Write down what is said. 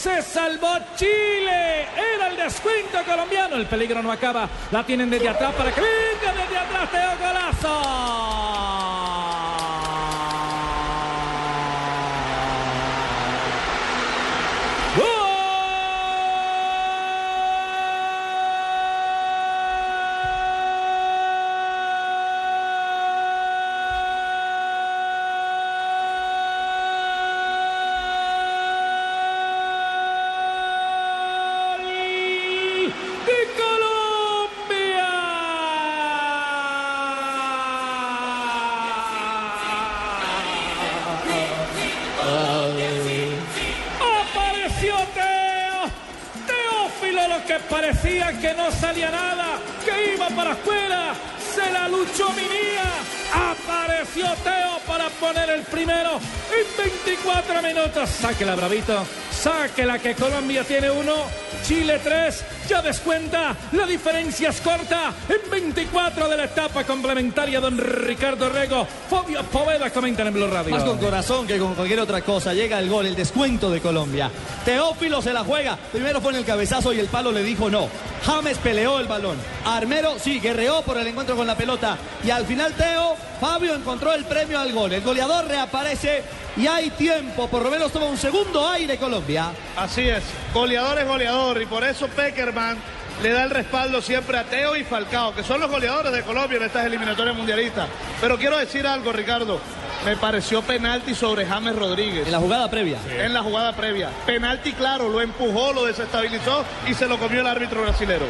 Se salvó Chile. Era el descuento colombiano. El peligro no acaba. La tienen desde atrás para que Apareció Teo, Teófilo, lo que parecía que no salía nada, que iba para afuera, se la luchó Minía. Apareció Teo para poner el primero en 24 minutos. Sáquela, bravito. Sáquela que Colombia tiene uno, Chile 3, ya descuenta, la diferencia es corta, en 24 de la etapa complementaria, don Ricardo Rego, Fabio Poveda comentan en Blue Radio. Más con corazón que con cualquier otra cosa. Llega el gol, el descuento de Colombia. Teófilo se la juega. Primero fue en el cabezazo y el palo le dijo no. James peleó el balón. Armero sí, guerreó por el encuentro con la pelota. Y al final Teo, Fabio encontró el premio al gol. El goleador reaparece y hay tiempo. Por lo menos toma un segundo aire Colombia. Así es, goleador es goleador y por eso Peckerman le da el respaldo siempre a Teo y Falcao, que son los goleadores de Colombia en estas eliminatorias mundialistas. Pero quiero decir algo, Ricardo. Me pareció penalti sobre James Rodríguez. En la jugada previa. En la jugada previa. Penalti claro, lo empujó, lo desestabilizó y se lo comió el árbitro brasilero.